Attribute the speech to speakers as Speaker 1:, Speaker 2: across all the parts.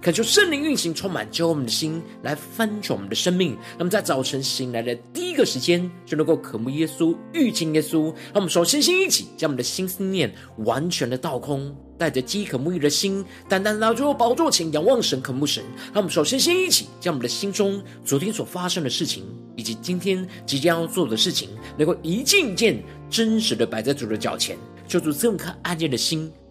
Speaker 1: 恳求圣灵运行，充满救我们的心，来翻转我们的生命。那么在早晨醒来的第一个时间，就能够渴慕耶稣、遇见耶稣。让我们首先先一起将我们的心思念完全的倒空。带着饥渴沐浴的心，单单来到宝座前仰望神、渴慕神。让我们首先先一起将我们的心中昨天所发生的事情，以及今天即将要做的事情，能够一件一件真实的摆在主的脚前，求主赐我们颗安静的心，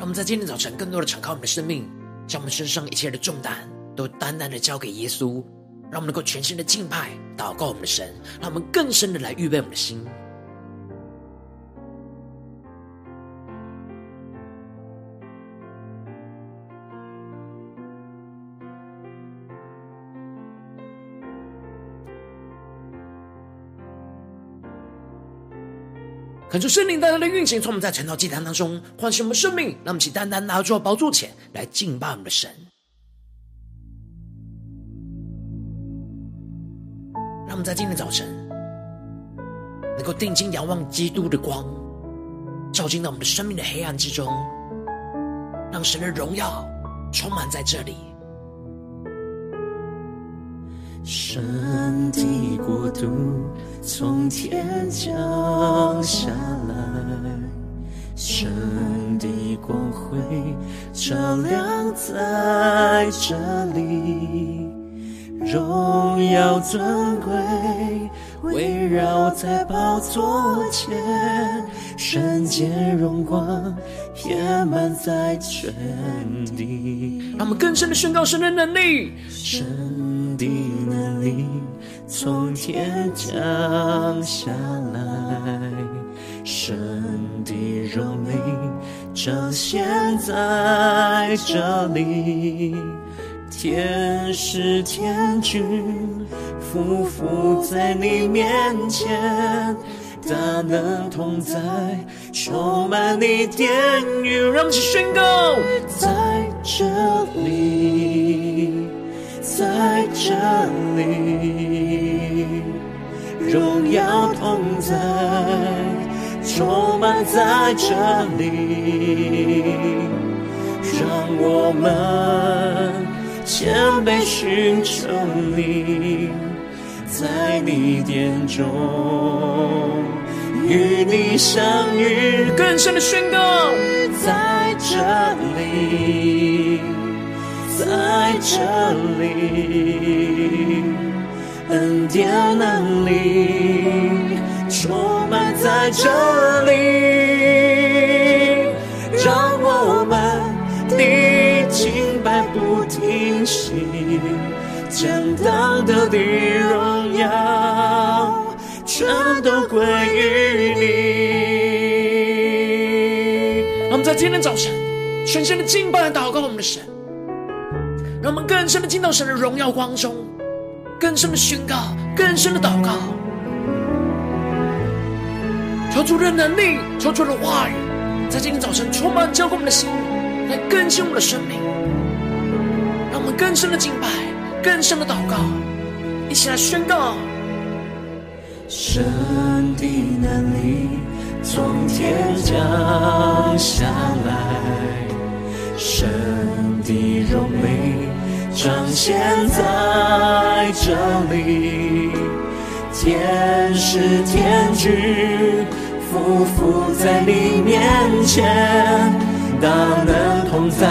Speaker 1: 让我们在今天早晨更多的敞开我们的生命，将我们身上一切的重担都单单的交给耶稣，让我们能够全心的敬拜、祷告我们的神，让我们更深的来预备我们的心。恳求圣灵带来的运行，从我们在晨祷祭坛当中唤醒我们生命，让我们起单单拿出宝座前来敬拜我们的神。让我们在今天早晨能够定睛仰望基督的光，照进到我们的生命的黑暗之中，让神的荣耀充满在这里。
Speaker 2: 神的国度从天降下来，神的光辉照亮在这里，荣耀尊贵绕在宝座前，圣洁荣光遍满在全地。
Speaker 1: 让我们更深的宣告神的能力。
Speaker 2: 神的能力从天降下来，神的荣美彰显在这里，天使天军匍匐在你面前，大能同在，充满你殿宇，
Speaker 1: 让我们去宣告
Speaker 2: 在这里。在这里，荣耀同在，充满在这里，让我们谦卑寻求你，在你殿中与你相遇，
Speaker 1: 更深的宣告，
Speaker 2: 在这里。在这里，恩典能力充满在这里，不停息，将当得的荣耀全都归于你。
Speaker 1: 让我们在今天早晨全心的敬拜祷告我们的神。让我们更深的进到神的荣耀光中，更深的宣告，更深的祷告，求主的能力，求主的话语，在今天早晨充满浇灌我们的心，来更新我们的生命。我们更深的敬拜，更深的祷告，一起来宣告：
Speaker 2: 神的能力从天降下来，神的荣美。彰显在这里，天使天军匍匐在你面前，大能同在，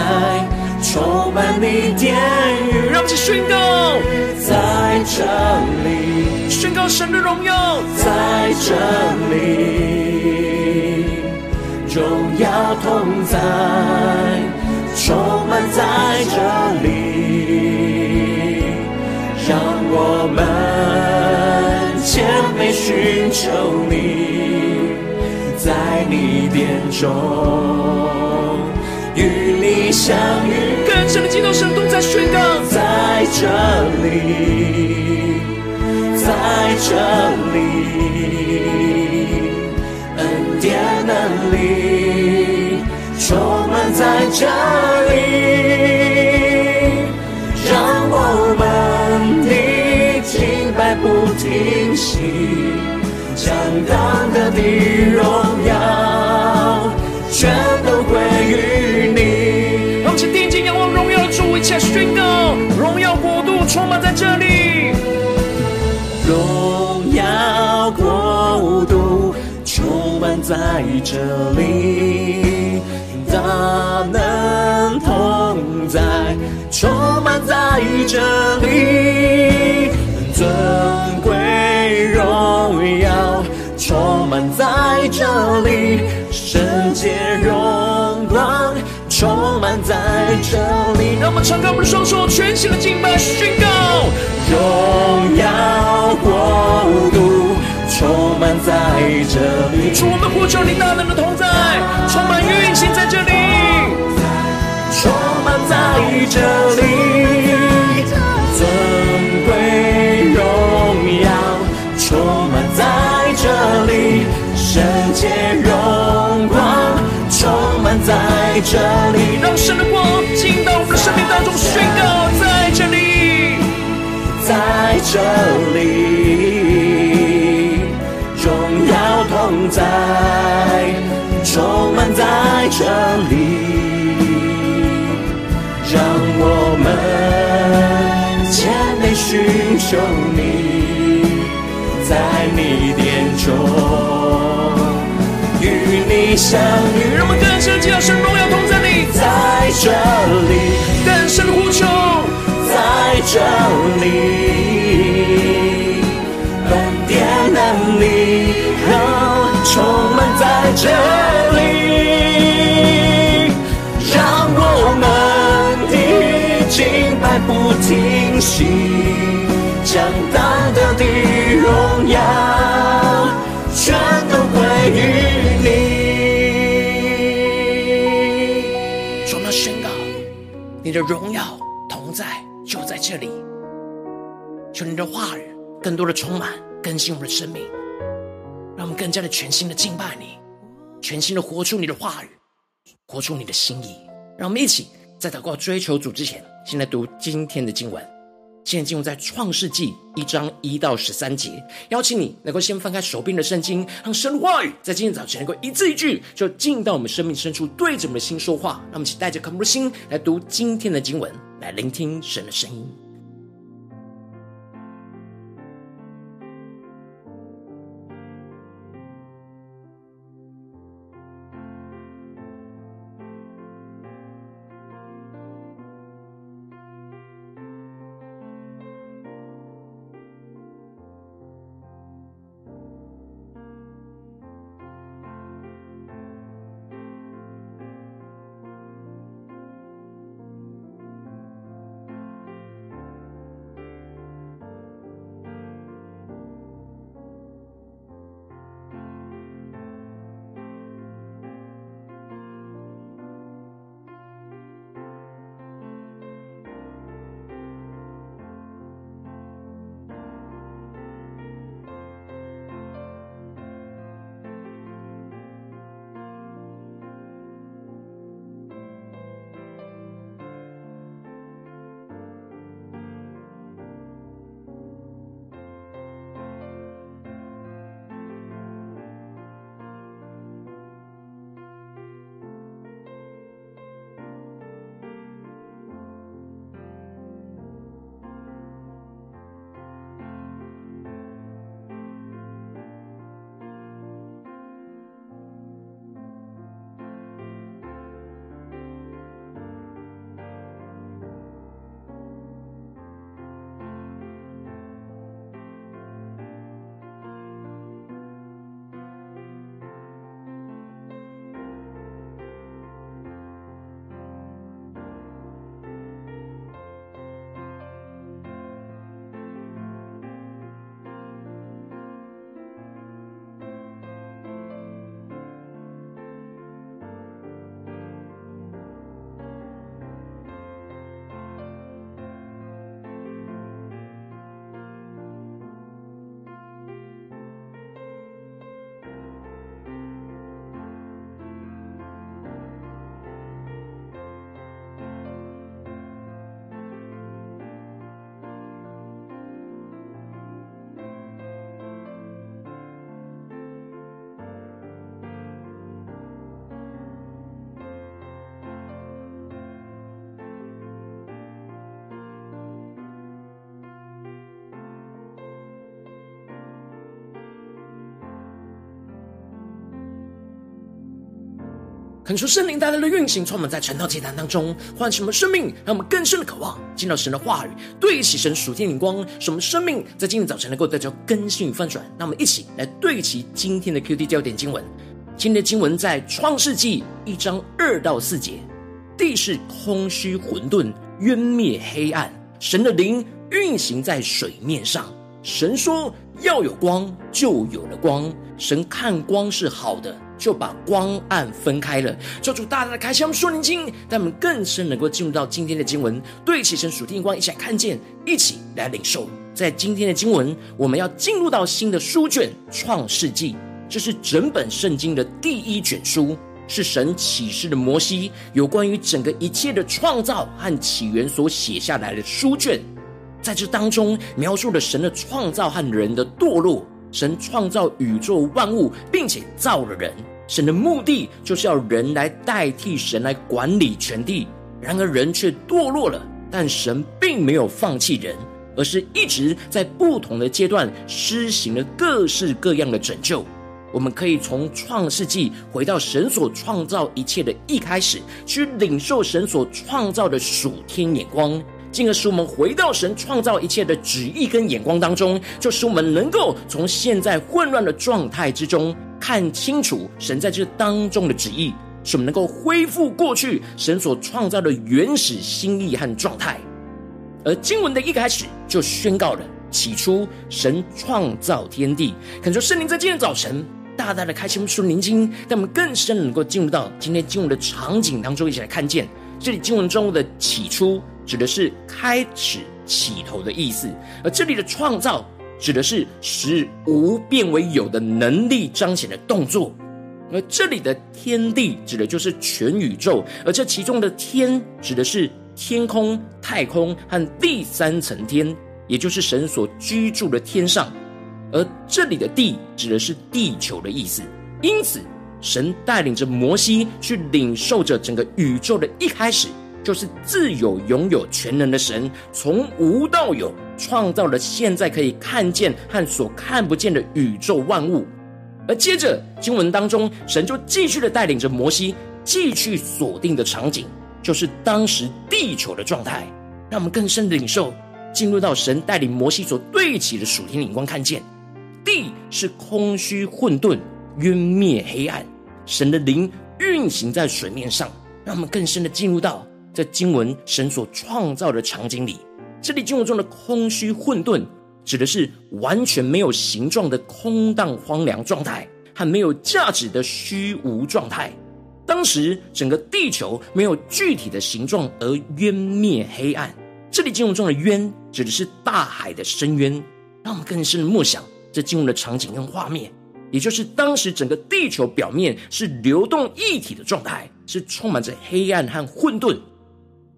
Speaker 2: 充满你殿宇。
Speaker 1: 让我们宣告，
Speaker 2: 在这里
Speaker 1: 宣告神的荣耀，
Speaker 2: 在这里荣耀同在，充满在这里，让我们。谦卑寻求你，在你殿中遇。
Speaker 1: 更深的敬拜，神都在宣告，
Speaker 2: 在这里，在这里，恩典能力充满在这里。不停息，将当得的荣耀
Speaker 1: 在
Speaker 2: 这里，大能同在，充满在这里。尊贵荣耀充满在这里，圣洁荣光充满在这里。
Speaker 1: 让我们敞开我们的双手，全新的敬拜宣告：
Speaker 2: 荣耀国度充满在这里。
Speaker 1: 主，我们呼求你大能的同在，充满运行在这里，
Speaker 2: 充满在这里。尊贵荣耀充满在这里圣洁荣光充满在这里，
Speaker 1: 让神的光进到我们的生命当中，宣告在这里，
Speaker 2: 在这里，在这里，让我们谦卑寻求你，在你殿中。与你相遇，
Speaker 1: 让我们更深的神荣耀同在你，
Speaker 2: 在这里。
Speaker 1: 更深的呼求，
Speaker 2: 在这里。恩典能力充满在这敬拜不停息，将当得的荣耀全都归于
Speaker 1: 你。主啊，宣告。你的荣耀同在，就在这里。求你的话语更多的充满更新我们的生命，让我们更加的全新的敬拜你，全新的活出你的话语，活出你的心意。让我们一起在祷告追求主之前，先来读今天的经文。现在进入在创世纪一章一到十三节，邀请你能够先翻开手边的圣经，让神话语在今天早晨能够一字一句，就进到我们生命深处，对着我们的心说话。让我们一起带着渴慕的心来读今天的经文，来聆听神的声音。恳求圣灵带来的运行，充满在晨祷祭坛当中，唤醒我们生命，让我们更深的渴望进到神的话语，对齐神属天灵光，使我们生命在今天早晨能够得到更新与翻转。让我们一起来对齐今天的 QD 焦点经文。今天的经文在创世纪一章二到四节，地是空虚混沌，渊灭黑暗，神的灵运行在水面上。神说要有光，就有了光。神看光是好的。就把光暗分开了，求主大大的开启我们属灵经，让我们更深能够进入到今天的经文，对齐神属天光，一起来看见，一起来领受。在今天的经文，我们要进入到新的书卷《创世纪》，这是整本圣经的第一卷书，是神启示的摩西有关于整个一切的创造和起源所写下来的书卷，在这当中描述了神的创造和人的堕落。神创造宇宙万物，并且造了人。神的目的就是要人来代替神来管理全地。然而人却堕落了，但神并没有放弃人，而是一直在不同的阶段施行了各式各样的拯救。我们可以从创世纪回到神所创造一切的一开始，去领受神所创造的属天眼光。进而使我们回到神创造一切的旨意跟眼光当中，就使我们能够从现在混乱的状态之中看清楚神在这当中的旨意，使我们能够恢复过去神所创造的原始心意和状态。而经文的一开始就宣告了：起初神创造天地。恳求圣灵在今天早晨大大的开启我们属灵经，让我们更深能够进入到今天经文的场景当中，一起来看见这里经文中的起初。指的是开始起头的意思，而这里的创造指的是使无变为有的能力彰显的动作，而这里的天地指的就是全宇宙，而这其中的天指的是天空、太空和第三层天，也就是神所居住的天上，而这里的地指的是地球的意思。因此，神带领着摩西去领受着整个宇宙的一开始。就是自有拥有全能的神，从无到有，创造了现在可以看见和所看不见的宇宙万物。而接着经文当中，神就继续的带领着摩西继续锁定的场景，就是当时地球的状态。让我们更深的领受，进入到神带领摩西所对齐的属天灵光，看见地是空虚混沌、渊灭黑暗，神的灵运行在水面上。让我们更深的进入到。在经文神所创造的场景里，这里经文中的空虚混沌，指的是完全没有形状的空荡荒凉状态，和没有价值的虚无状态。当时整个地球没有具体的形状而渊灭黑暗。这里经文中的渊，指的是大海的深渊。让我们更深的默想这经文的场景跟画面，也就是当时整个地球表面是流动液体的状态，是充满着黑暗和混沌。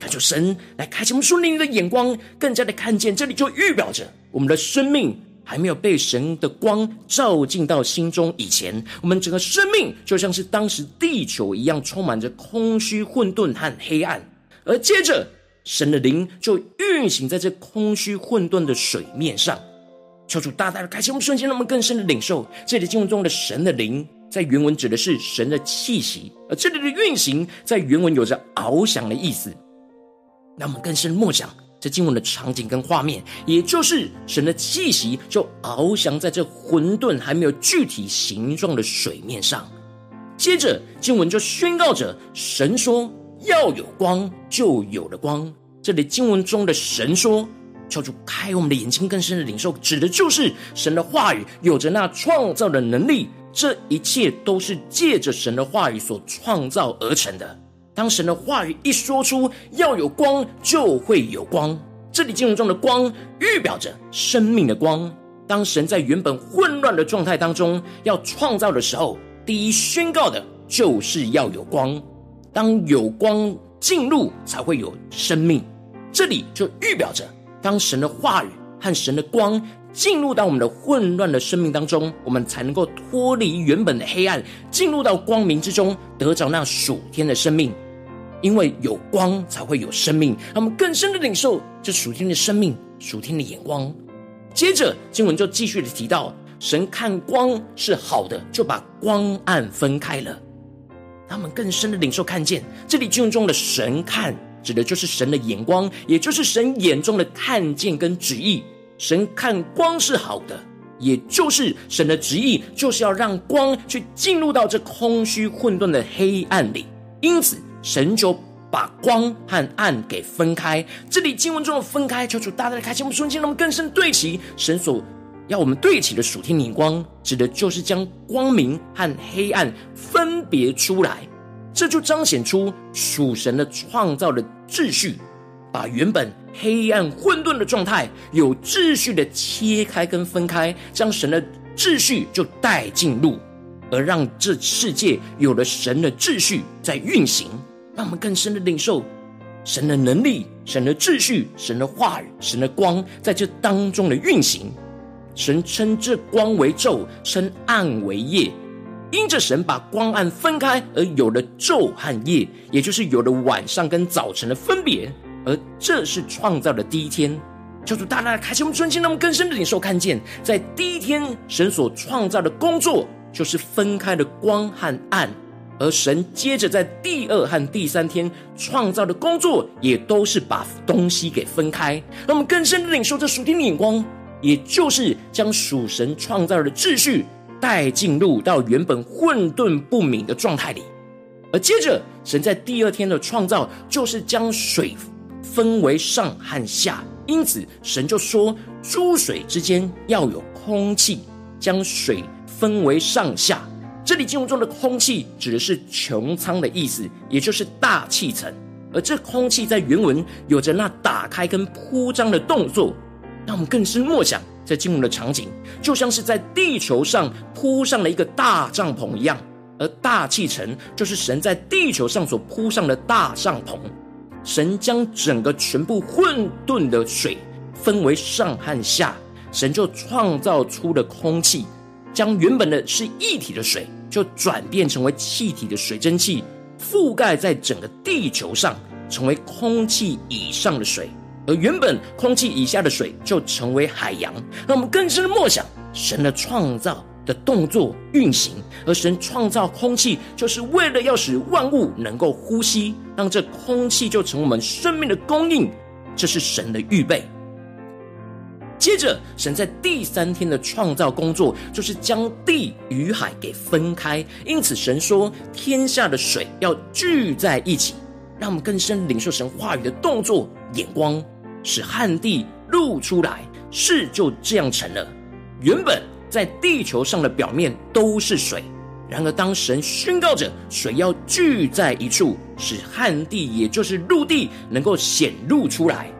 Speaker 1: 恳求神来开启我们属灵的眼光，更加的看见，这里就预表着我们的生命还没有被神的光照进到心中以前，我们整个生命就像是当时地球一样，充满着空虚、混沌和黑暗。而接着，神的灵就运行在这空虚、混沌的水面上。求主大大的开启我们瞬间，让我们更深的领受这里经文中的神的灵，在原文指的是神的气息，而这里的运行在原文有着翱翔的意思。让我们更深默想这经文的场景跟画面，也就是神的气息就翱翔在这混沌还没有具体形状的水面上。接着经文就宣告着：神说要有光，就有了光。这里经文中的神说，求主开我们的眼睛，更深的领受，指的就是神的话语有着那创造的能力。这一切都是借着神的话语所创造而成的。当神的话语一说出要有光，就会有光。这里经文中的光预表着生命的光。当神在原本混乱的状态当中要创造的时候，第一宣告的就是要有光。当有光进入，才会有生命。这里就预表着，当神的话语和神的光进入到我们的混乱的生命当中，我们才能够脱离原本的黑暗，进入到光明之中，得着那属天的生命。因为有光才会有生命，让我们更深的领受这属天的生命、属天的眼光。接着经文就继续的提到，神看光是好的，就把光暗分开了。他们更深的领受看见，这里经文中的神看，指的就是神的眼光，也就是神眼中的看见跟旨意。神看光是好的，也就是神的旨意，就是要让光去进入到这空虚混沌的黑暗里。因此，神就把光和暗给分开。这里经文中的分开，求主大大的开启我们瞬间，让我们更深对齐神所要我们对齐的属天灵光，指的就是将光明和黑暗分别出来。这就彰显出属神的创造的秩序，把原本黑暗混沌的状态有秩序的切开跟分开，将神的秩序就带进入，而让这世界有了神的秩序在运行。让我们更深的领受神的能力、神的秩序、神的话语、神的光在这当中的运行。神称这光为昼，称暗为夜。因着神把光暗分开，而有了昼和夜，也就是有了晚上跟早晨的分别。而这是创造的第一天。求主大大的开启我们尊心，让我们更深的领受看见，在第一天神所创造的工作，就是分开的光和暗。而神接着在第二和第三天创造的工作，也都是把东西给分开，让我们更深的领受这属天的眼光，也就是将属神创造的秩序带进入到原本混沌不明的状态里。而接着，神在第二天的创造，就是将水分为上和下，因此神就说：诸水之间要有空气，将水分为上下。这里经文中的空气指的是穹苍的意思，也就是大气层。而这空气在原文有着那打开跟铺张的动作，让我们更深默想，在经文的场景就像是在地球上铺上了一个大帐篷一样，而大气层就是神在地球上所铺上的大帐篷。神将整个全部混沌的水分为上和下，神就创造出了空气。将原本的是液体的水，就转变成为气体的水蒸气，覆盖在整个地球上，成为空气以上的水；而原本空气以下的水，就成为海洋。让我们更深的默想神的创造的动作运行，而神创造空气，就是为了要使万物能够呼吸，让这空气就成为我们生命的供应。这是神的预备。接着，神在第三天的创造工作，就是将地与海给分开。因此，神说天下的水要聚在一起，让我们更深领受神话语的动作眼光，使旱地露出来，事就这样成了。原本在地球上的表面都是水，然而当神宣告着水要聚在一处，使旱地也就是陆地能够显露出来。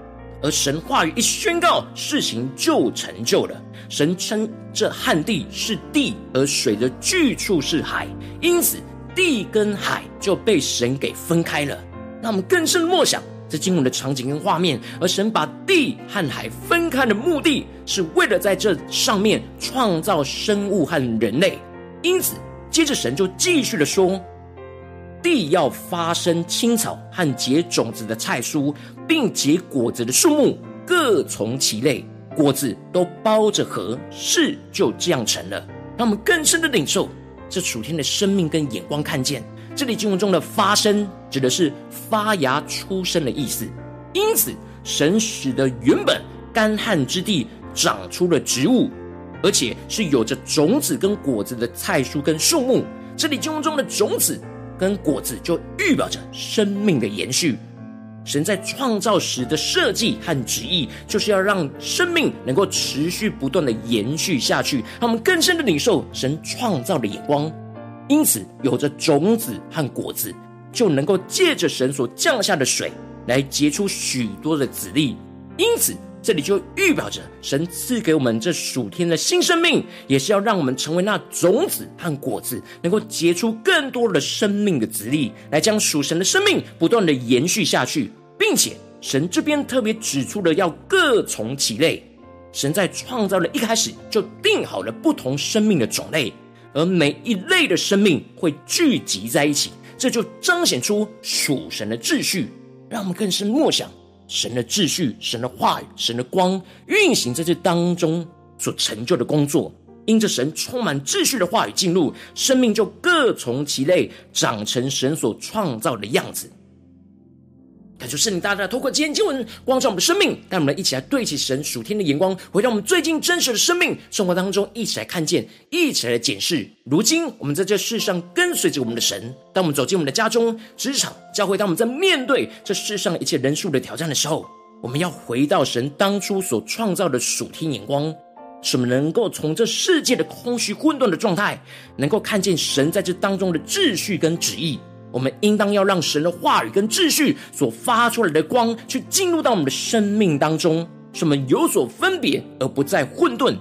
Speaker 1: 而神话语一宣告，事情就成就了。神称这旱地是地，而水的聚处是海，因此地跟海就被神给分开了。那我们更深默想这经文的场景跟画面。而神把地和海分开的目的，是为了在这上面创造生物和人类。因此，接着神就继续的说。地要发生青草和结种子的菜蔬，并结果子的树木，各从其类，果子都包着核，事就这样成了。让我们更深的领受这楚天的生命跟眼光，看见这里经文中的发生，指的是发芽出生的意思。因此，神使得原本干旱之地长出了植物，而且是有着种子跟果子的菜蔬跟树木。这里经文中的种子。跟果子就预表着生命的延续。神在创造时的设计和旨意，就是要让生命能够持续不断的延续下去，让我们更深的领受神创造的眼光。因此，有着种子和果子，就能够借着神所降下的水来结出许多的子粒。因此。这里就预表着神赐给我们这属天的新生命，也是要让我们成为那种子和果子，能够结出更多的生命的子粒，来将属神的生命不断的延续下去，并且神这边特别指出了要各从其类。神在创造的一开始就定好了不同生命的种类，而每一类的生命会聚集在一起，这就彰显出属神的秩序，让我们更深默想。神的秩序、神的话语、神的光运行在这当中所成就的工作，因着神充满秩序的话语进入，生命就各从其类，长成神所创造的样子。感谢圣灵大大透过今天经文光照我们的生命，带我们一起来对齐神属天的眼光，回到我们最近真实的生命生活当中，一起来看见，一起来检视。如今我们在这世上跟随着我们的神，当我们走进我们的家中、职场、教会，当我们在面对这世上一切人数的挑战的时候，我们要回到神当初所创造的属天眼光，使我们能够从这世界的空虚混沌的状态，能够看见神在这当中的秩序跟旨意。我们应当要让神的话语跟秩序所发出来的光，去进入到我们的生命当中，使我们有所分别，而不再混沌。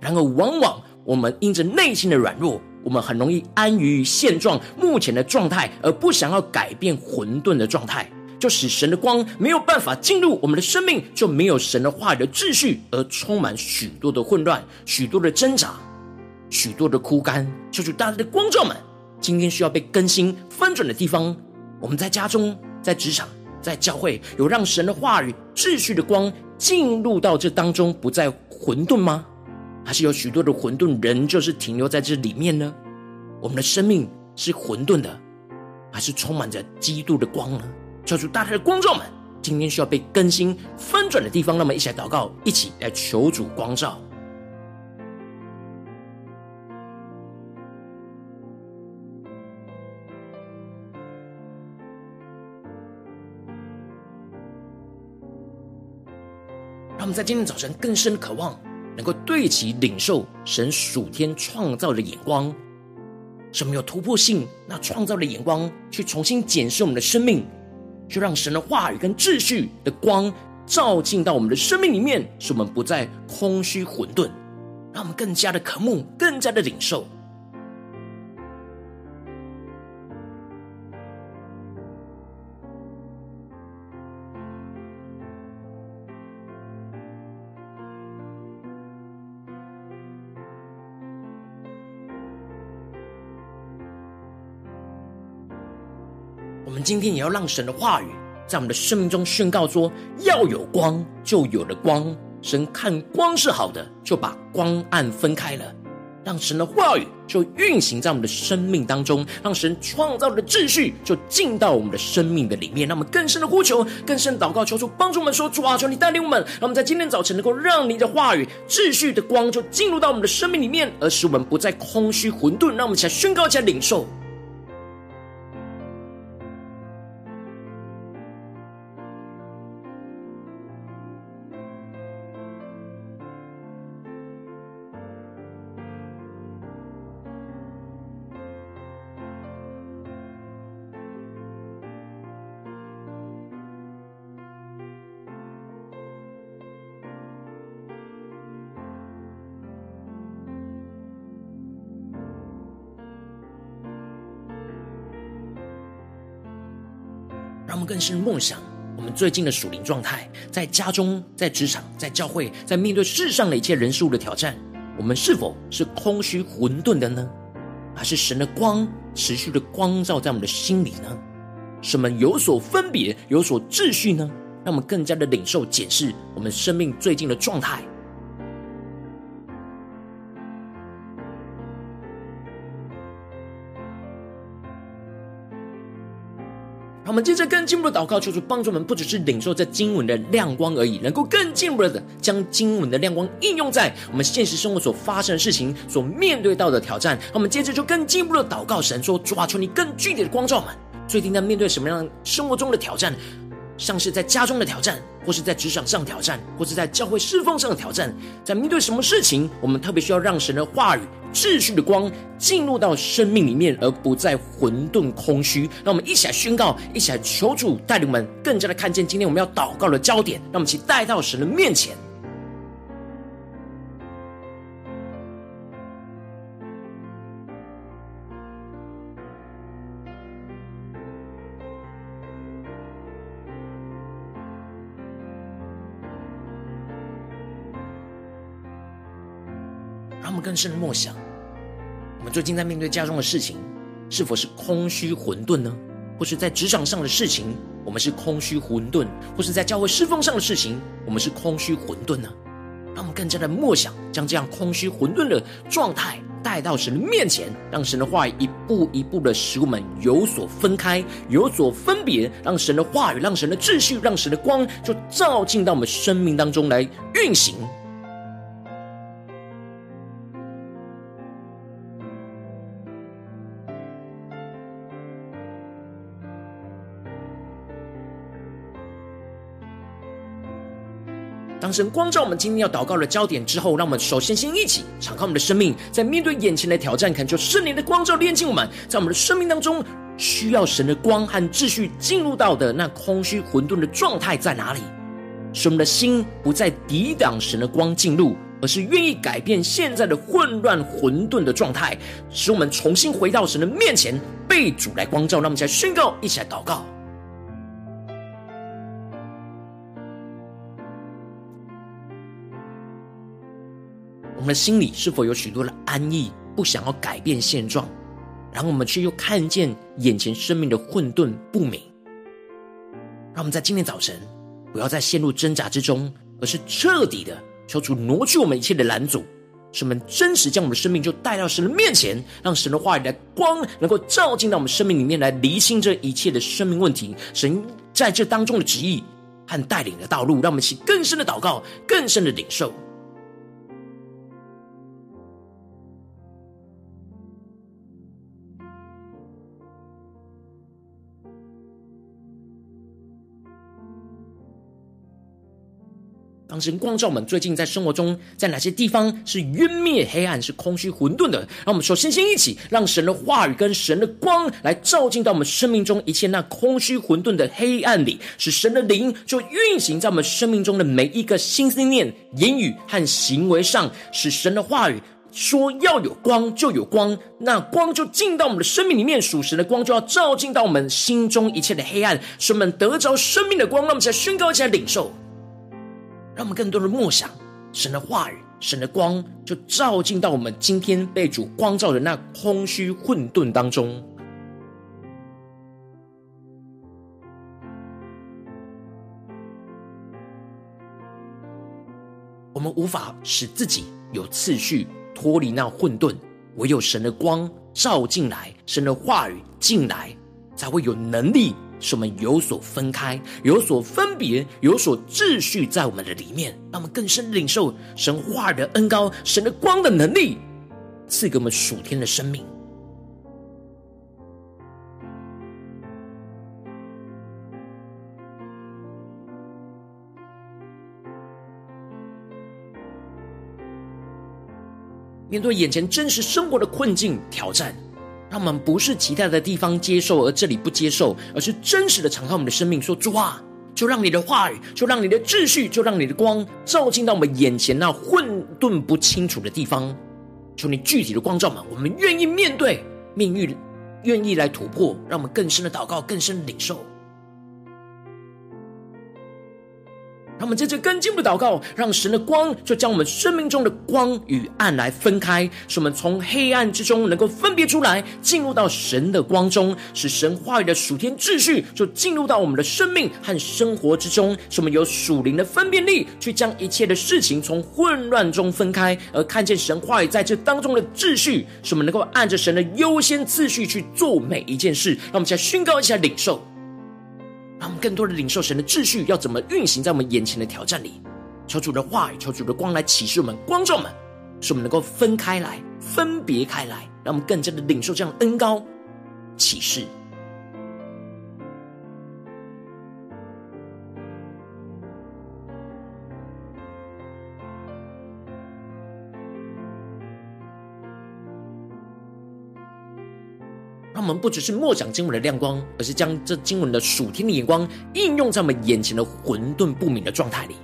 Speaker 1: 然而，往往我们因着内心的软弱，我们很容易安于现状、目前的状态，而不想要改变混沌的状态，就使神的光没有办法进入我们的生命，就没有神的话语的秩序，而充满许多的混乱、许多的挣扎、许多的枯干。求主大大的光照们。今天需要被更新翻转的地方，我们在家中、在职场、在教会，有让神的话语秩序的光进入到这当中，不再混沌吗？还是有许多的混沌人就是停留在这里面呢？我们的生命是混沌的，还是充满着基督的光呢？求主大家的光照们，今天需要被更新翻转的地方，那么一起来祷告，一起来求主光照。在今天早晨更深渴望，能够对齐领受神属天创造的眼光，使我们有突破性，那创造的眼光去重新检视我们的生命，就让神的话语跟秩序的光照进到我们的生命里面，使我们不再空虚混沌，让我们更加的渴慕，更加的领受。今天也要让神的话语在我们的生命中宣告说：要有光，就有了光。神看光是好的，就把光暗分开了。让神的话语就运行在我们的生命当中，让神创造的秩序就进到我们的生命的里面。让我们更深的呼求，更深的祷告，求主帮助我们说：主啊，求你带领我们，让我们在今天早晨能够让你的话语秩序的光就进入到我们的生命里面，而使我们不再空虚混沌。让我们一起来宣告，一起来领受。更深梦想，我们最近的属灵状态，在家中、在职场、在教会，在面对世上的一切人事物的挑战，我们是否是空虚混沌的呢？还是神的光持续的光照在我们的心里呢？使我们有所分别，有所秩序呢？让我们更加的领受、检视我们生命最近的状态。我们接着更进一步的祷告，求主帮助我们，不只是领受这经文的亮光而已，能够更进一步的将经文的亮光应用在我们现实生活所发生的事情、所面对到的挑战。我们接着就更进一步的祷告神说：抓出，你更具体的光照们，最近在面对什么样生活中的挑战？像是在家中的挑战，或是在职场上挑战，或是在教会侍奉上的挑战，在面对什么事情，我们特别需要让神的话语、秩序的光进入到生命里面，而不再混沌空虚。让我们一起来宣告，一起来求主带领我们，更加的看见今天我们要祷告的焦点。让我们一起带到神的面前。更深的默想，我们最近在面对家中的事情，是否是空虚混沌呢？或是在职场上的事情，我们是空虚混沌；或是在教会侍奉上的事情，我们是空虚混沌呢？让我们更加的默想，将这样空虚混沌的状态带到神的面前，让神的话语一步一步的使我们有所分开，有所分别，让神的话语，让神的秩序，让神的光就照进到我们生命当中来运行。神光照我们今天要祷告的焦点之后，让我们首先先一起敞开我们的生命，在面对眼前的挑战，恳求圣灵的光照炼净我们，在我们的生命当中需要神的光和秩序进入到的那空虚混沌的状态在哪里？使我们的心不再抵挡神的光进入，而是愿意改变现在的混乱混沌的状态，使我们重新回到神的面前，被主来光照。让我们一起来宣告，一起来祷告。我们的心里是否有许多的安逸，不想要改变现状，然后我们却又看见眼前生命的混沌不明？让我们在今天早晨不要再陷入挣扎之中，而是彻底的求主挪去我们一切的拦阻，使我们真实将我们的生命就带到神的面前，让神的话语的光能够照进到我们生命里面来厘清这一切的生命问题。神在这当中的旨意和带领的道路，让我们起更深的祷告，更深的领受。当神光照我们，最近在生活中，在哪些地方是渊灭黑暗、是空虚混沌的？让我们首先先一起，让神的话语跟神的光来照进到我们生命中一切那空虚混沌的黑暗里，使神的灵就运行在我们生命中的每一个心思念、言语和行为上，使神的话语说要有光就有光，那光就进到我们的生命里面，属神的光就要照进到我们心中一切的黑暗，使我们得着生命的光。让我们起来宣告，一起来领受。让我们更多的默想神的话语，神的光就照进到我们今天被主光照的那空虚混沌当中。我们无法使自己有次序脱离那混沌，唯有神的光照进来，神的话语进来，才会有能力。使我们有所分开，有所分别，有所秩序在我们的里面，让我们更深领受神话的恩高，神的光的能力，赐给我们属天的生命。面对眼前真实生活的困境挑战。他们不是其他的地方接受，而这里不接受，而是真实的敞开我们的生命，说：“主啊，就让你的话语，就让你的秩序，就让你的光照进到我们眼前那混沌不清楚的地方。求你具体的光照们，我们愿意面对命运，愿意来突破，让我们更深的祷告，更深的领受。”让我们接着更进的祷告，让神的光就将我们生命中的光与暗来分开，使我们从黑暗之中能够分别出来，进入到神的光中，使神话语的属天秩序就进入到我们的生命和生活之中，使我们有属灵的分辨力，去将一切的事情从混乱中分开，而看见神话语在这当中的秩序，使我们能够按着神的优先次序去做每一件事。让我们再宣告一下领受。让我们更多的领受神的秩序要怎么运行在我们眼前的挑战里，求主的话语，求主的光来启示我们、光照们，使我们能够分开来、分别开来，让我们更加的领受这样的恩高启示。我们不只是默想经文的亮光，而是将这经文的属天的眼光应用在我们眼前的混沌不明的状态里，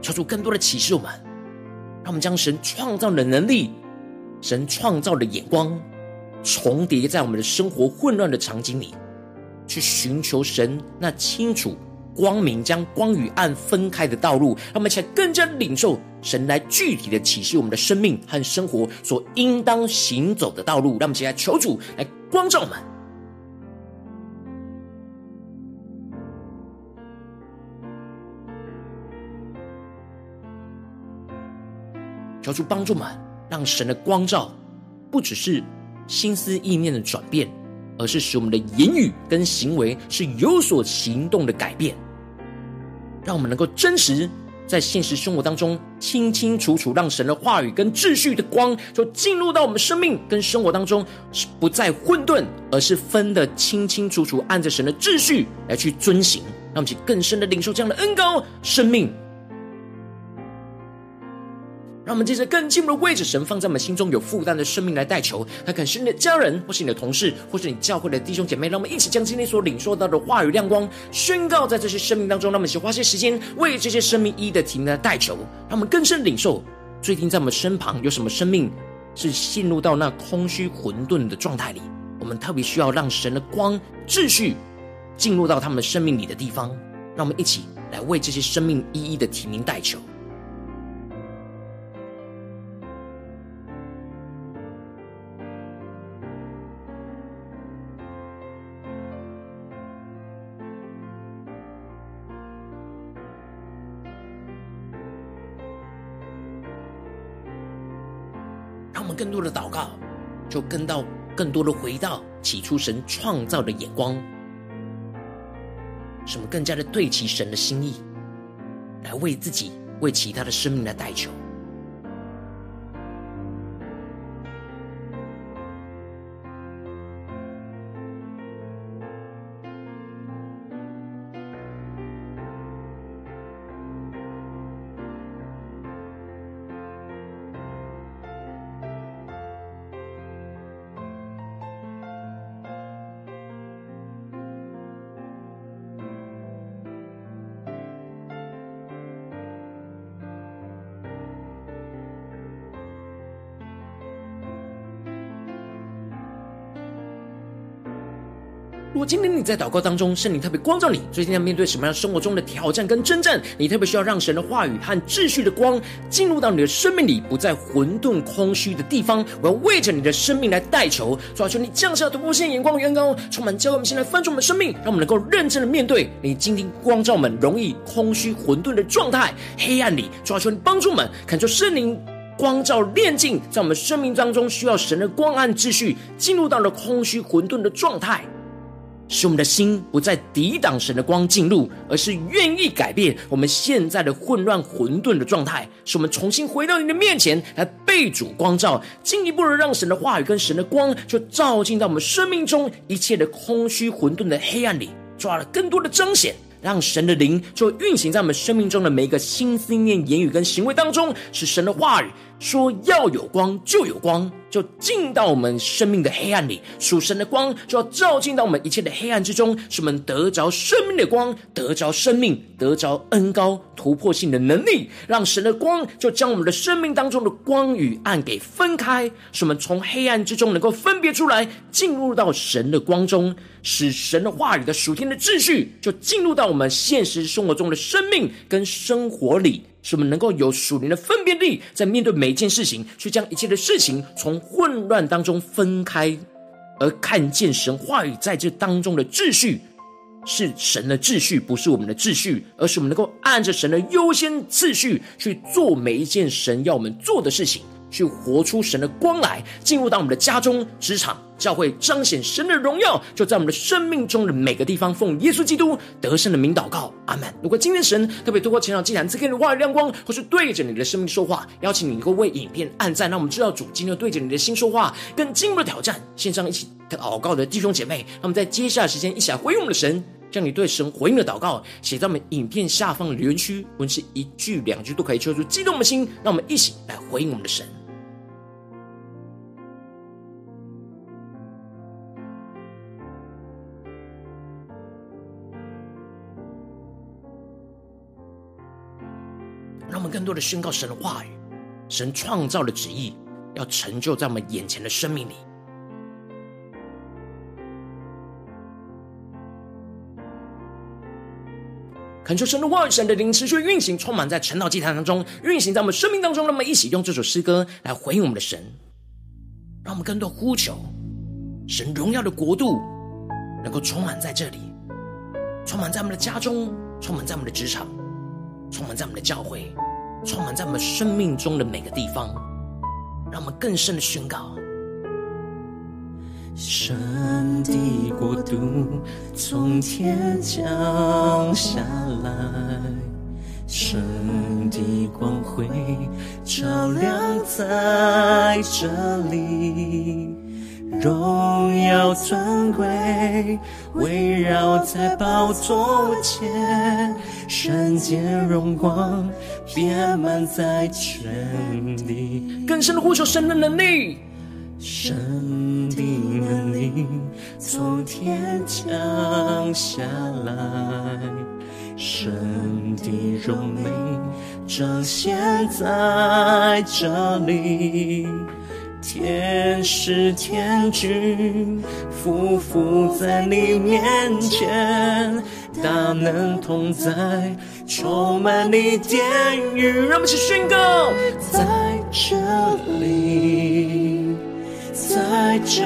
Speaker 1: 求出更多的启示我们，让我们将神创造的能力、神创造的眼光重叠在我们的生活混乱的场景里，去寻求神那清楚。光明将光与暗分开的道路，让我们一起来更加领受神来具体的启示我们的生命和生活所应当行走的道路。让我们起来求主来光照我们。求主帮助我们，让神的光照不只是心思意念的转变，而是使我们的言语跟行为是有所行动的改变，让我们能够真实。在现实生活当中，清清楚楚让神的话语跟秩序的光，就进入到我们生命跟生活当中，是不再混沌，而是分得清清楚楚，按着神的秩序来去遵行，让我们去更深的领受这样的恩膏生命。让我们接着更进一步的位置神放在我们心中有负担的生命来代求，他可能是你的家人，或是你的同事，或是你教会的弟兄姐妹。让我们一起将今天所领受到的话语亮光宣告在这些生命当中。让我们一起花些时间为这些生命一一的提名来代求，让我们更深领受。最近在我们身旁有什么生命是陷入到那空虚混沌的状态里？我们特别需要让神的光秩序进入到他们生命里的地方。让我们一起来为这些生命一一的提名代求。更多的祷告，就更到更多的回到起初神创造的眼光，什么更加的对齐神的心意，来为自己、为其他的生命来代求。在祷告当中，圣灵特别光照你，最近要面对什么样生活中的挑战跟征战，你特别需要让神的话语和秩序的光进入到你的生命里，不在混沌空虚的地方。我要为着你的生命来代求，主啊，求你降下突破性眼光，远高，充满教会，我们先来翻转我们的生命，让我们能够认真的面对你今天光照我们容易空虚混沌的状态，黑暗里，主啊，求你帮助我们，看出圣灵光照炼净，在我们生命当中需要神的光和秩序进入到了空虚混沌的状态。使我们的心不再抵挡神的光进入，而是愿意改变我们现在的混乱混沌的状态，使我们重新回到你的面前来被主光照，进一步的让神的话语跟神的光就照进到我们生命中一切的空虚混沌的黑暗里，抓了更多的彰显。让神的灵就运行在我们生命中的每一个心思念、言语跟行为当中，使神的话语说要有光就有光，就进到我们生命的黑暗里。属神的光就要照进到我们一切的黑暗之中，使我们得着生命的光，得着生命，得着恩膏突破性的能力。让神的光就将我们的生命当中的光与暗给分开，使我们从黑暗之中能够分别出来，进入到神的光中。使神的话语的属天的秩序，就进入到我们现实生活中的生命跟生活里，使我们能够有属灵的分辨力，在面对每一件事情，去将一切的事情从混乱当中分开，而看见神话语在这当中的秩序，是神的秩序，不是我们的秩序，而是我们能够按着神的优先次序去做每一件神要我们做的事情。去活出神的光来，进入到我们的家中、职场、教会，彰显神的荣耀，就在我们的生命中的每个地方。奉耶稣基督得胜的名祷告，阿门。如果今天神特别透过前场祭坛赐给你的话语亮光，或是对着你的生命说话，邀请你能够为影片按赞，让我们知道主今天对着你的心说话，更进一步的挑战。线上一起祷告的弟兄姐妹，那我们在接下来时间一起来回应我们的神，将你对神回应的祷告写在我们影片下方的留言区，文字一句两句都可以，抽出激动的心，让我们一起来回应我们的神。更多的宣告神的话语，神创造的旨意要成就在我们眼前的生命里。恳求神的话语、神的灵持续运行，充满在晨祷祭坛当中，运行在我们生命当中。那么一起用这首诗歌来回应我们的神，让我们更多呼求神荣耀的国度能够充满在这里，充满在我们的家中，充满在我们的职场，充满在我们的教会。充满在我们生命中的每个地方，让我们更深的宣告。
Speaker 2: 神的国度从天降下来，神的光辉照亮在这里，荣耀尊贵围绕在宝座前，圣洁荣光遍满在全地。
Speaker 1: 更深的呼求神的能力。
Speaker 2: 神的能力从天降下来，神的荣美彰显在这里，天使天君匍匐在你面前，大能同在，充满你殿宇，
Speaker 1: 让我们一起宣告，
Speaker 2: 在这里。在这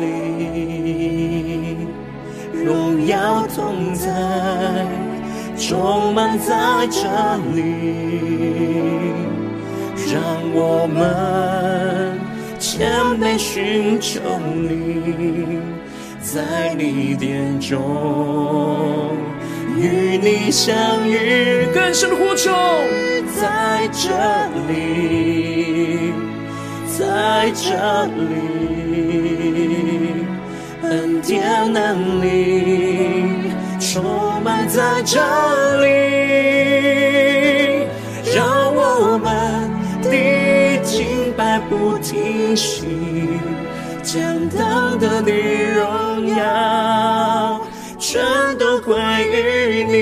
Speaker 2: 里，荣耀同在，充满在这里，让我们谦卑寻求你，在你殿中与你相遇，
Speaker 1: 更深的呼求，
Speaker 2: 在这里，在这里。恩典能力充满在这里，敬拜不停息，将当得的荣耀全都归于你。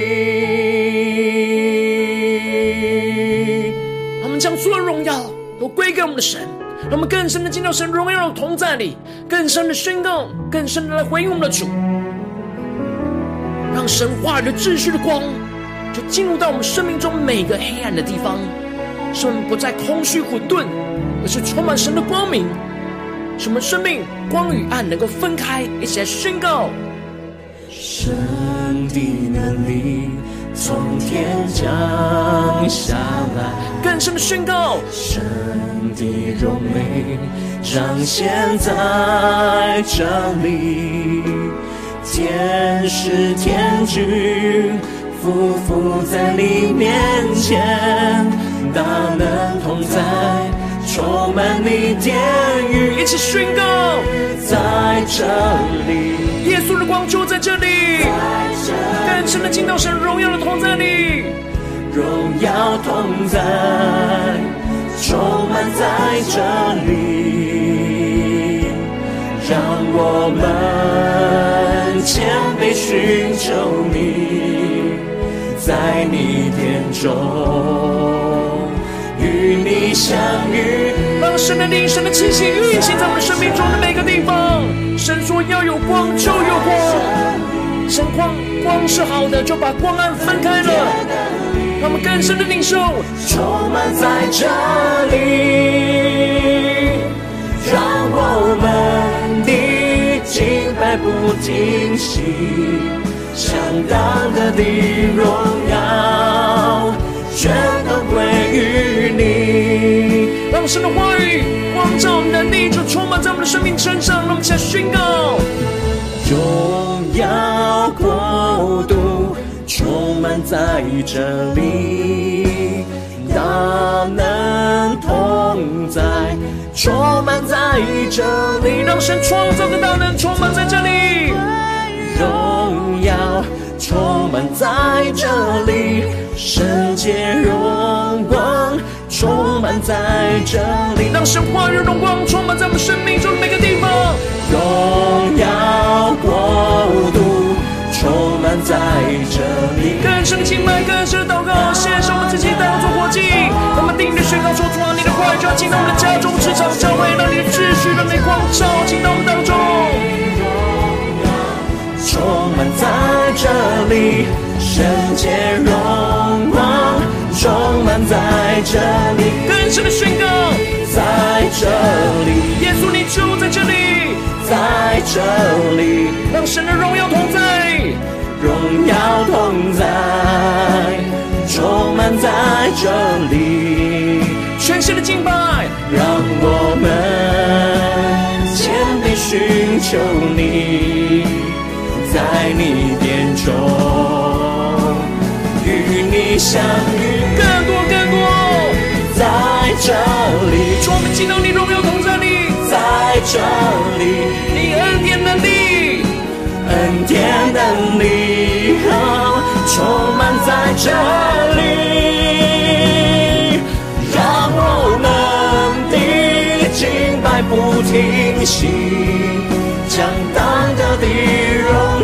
Speaker 1: 我们将所有荣耀都归给我们的神。让我们更深的进到神荣耀的同在里，更深的宣告，更深的来回应我们的主，让神话语的秩序的光，就进入到我们生命中每个黑暗的地方，使我们不再空虚混沌，而是充满神的光明，使我们生命光与暗能够分开，一起来宣告
Speaker 2: 神的能力。从天降下来，
Speaker 1: 更深的宣告，
Speaker 2: 神的荣美彰显在这里，天使天军匍匐在你面前，大能同在，充满你殿宇，
Speaker 1: 一起宣告，
Speaker 2: 在这里，
Speaker 1: 耶稣的光就在这里。更深的进到神荣耀的同在里，
Speaker 2: 荣耀同在，充满在这里，让我们谦卑寻求你，在你殿中相遇。
Speaker 1: 让神的灵、神的气息运行在我们生命中的每个地方。神说要有光，就有光。神光光是好的，就把光暗分开了。让我们更深的领受，
Speaker 2: 充满在这里，让我们的敬拜不停息，相当的的荣耀全都归
Speaker 1: 于。神的话语光照能力就充满在我们的生命身上，让我们起来宣告。
Speaker 2: 荣耀国度充满在这里，大能同在，充满在这里，
Speaker 1: 让神创造的大能充满在这里，
Speaker 2: 荣耀充满在这里，圣洁荣充满在这里，
Speaker 1: 让神话语荣光充满在我们生命中的每个地方，
Speaker 2: 荣耀。国度充满在这里，
Speaker 1: 更深的敬拜，更深的祷告，献上我们自己当作活祭。我们定义的宣告说：主啊，你的话语就要进到我们的家中、职场、教会，让你的秩序、让你的光照进到我们当中。
Speaker 2: 充满在这里，圣洁荣光充满在这里，
Speaker 1: 更深的宣告，
Speaker 2: 在这里，
Speaker 1: 耶稣你就在这里。
Speaker 2: 在这里，
Speaker 1: 让神的荣耀同在，
Speaker 2: 荣耀同在，充满在这里。
Speaker 1: 全新的敬拜，
Speaker 2: 让我们坚定寻求你，在你殿中。相遇。
Speaker 1: 更多更多，
Speaker 2: 在这里，
Speaker 1: 主，我们敬到你荣耀同在里，
Speaker 2: 在这里，
Speaker 1: 你恩典能力，
Speaker 2: 恩典能力，充满在这里。不停息，将当得的荣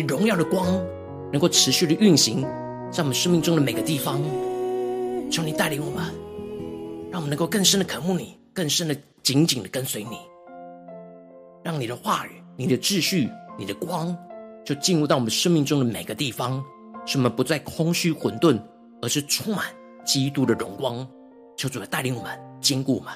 Speaker 2: 你
Speaker 1: 荣耀的光能够持续的运行在我们生命中的每个地方。求你带领我们，让我们能够更深的渴慕你，更深的。紧紧的跟随你，让你的话语、你的秩序、你的光，就进入到我们生命中的每个地方，使我们不再空虚混沌，而是充满基督的荣光。求主来带领我们，坚固我们。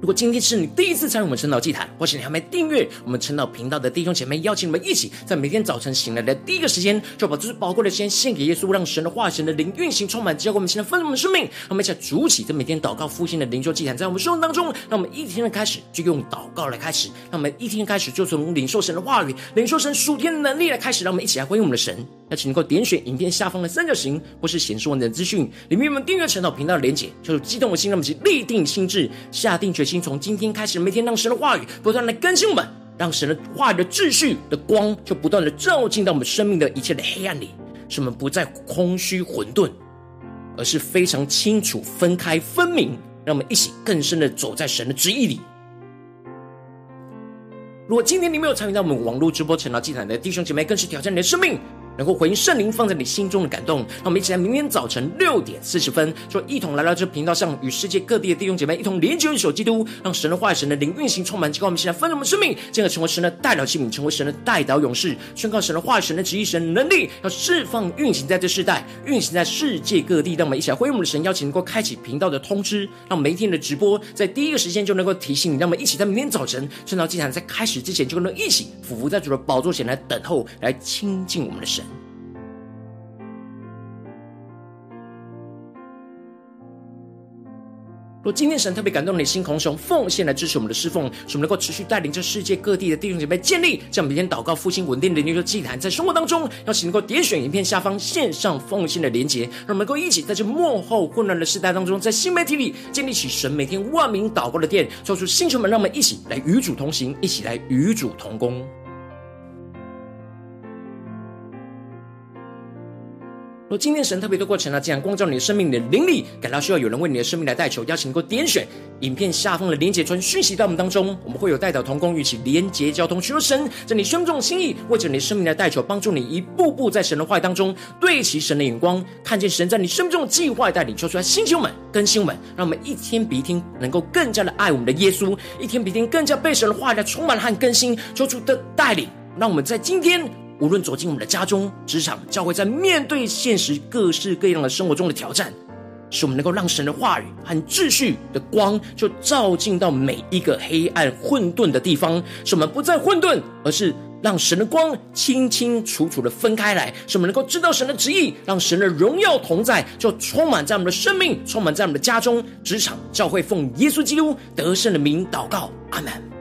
Speaker 1: 如果今天是你第一次参与我们晨祷祭坛，或是你还没订阅我们晨祷频道的弟兄姐妹，邀请你们一起在每天早晨醒来的第一个时间，就把这最宝贵的时间献给耶稣，让神的话语、神的灵运行充满，教给我们现在丰盛的生命。让我们一起来筑起这每天祷告复兴的灵修祭坛，在我们生活当中，让我们一天的开始就用祷告来开始，让我们一天开始就从领受神的话语、领受神属天的能力来开始。让我们一起来回应我们的神。那请能够点选影片下方的三角形，或是显示完整资讯里面有我们订阅陈祷频道的连结，就是激动的心，让我们一起立定心智，下定决心，从今天开始。每天让神的话语不断的更新我们，让神的话语的秩序的光就不断的照进到我们生命的一切的黑暗里，使我们不再空虚混沌，而是非常清楚分开分明。让我们一起更深的走在神的旨意里。如果今天你没有参与到我们网络直播晨祷祭坛的弟兄姐妹，更是挑战你的生命。能够回应圣灵放在你心中的感动，让我们一起来，明天早晨六点四十分，就一同来到这频道上，与世界各地的弟兄姐妹一同连接、联手基督，让神的话语、神的灵运行充满，结果我们现在分盛我们生命，进而成为神的代祷器皿，成为神的代祷勇士，宣告神的话语、神的旨意、神的能力，要释放运行在这世代，运行在世界各地。让我们一起来回应我们的神，邀请能够开启频道的通知，让每一天的直播在第一个时间就能够提醒你。让我们一起在明天早晨圣道祭坛在开始之前，就能一起俯伏在主的宝座前来等候，来亲近我们的神。若今天神特别感动你的心，同时用奉献来支持我们的侍奉，使我们能够持续带领这世界各地的弟兄姐妹建立这样每天祷告复兴稳定的灵修祭坛，在生活当中，邀请能够点选影片下方线上奉献的连结，让我们能够一起在这幕后混乱的时代当中，在新媒体里建立起神每天万名祷告的殿，做出星球们，让我们一起来与主同行，一起来与主同工。若今天神特别透过晨祷，这样光照你的生命，你的灵里感到需要有人为你的生命来代求，邀请能够点选影片下方的连结，传讯息到我们当中。我们会有代祷同工，与其连结交通，寻求神在你胸中的心意，为着你的生命来代求，帮助你一步步在神的话语当中对齐神的眼光，看见神在你生命中的计划带领，求出来星球们更新们，让我们一天比一天能够更加的爱我们的耶稣，一天比一天更加被神的话语来充满和更新，求主的带领，让我们在今天。无论走进我们的家中、职场、教会，在面对现实各式各样的生活中的挑战，使我们能够让神的话语和秩序的光，就照进到每一个黑暗混沌的地方，使我们不再混沌，而是让神的光清清楚楚的分开来，使我们能够知道神的旨意，让神的荣耀同在，就充满在我们的生命，充满在我们的家中、职场、教会，奉耶稣基督得胜的名祷告，阿门。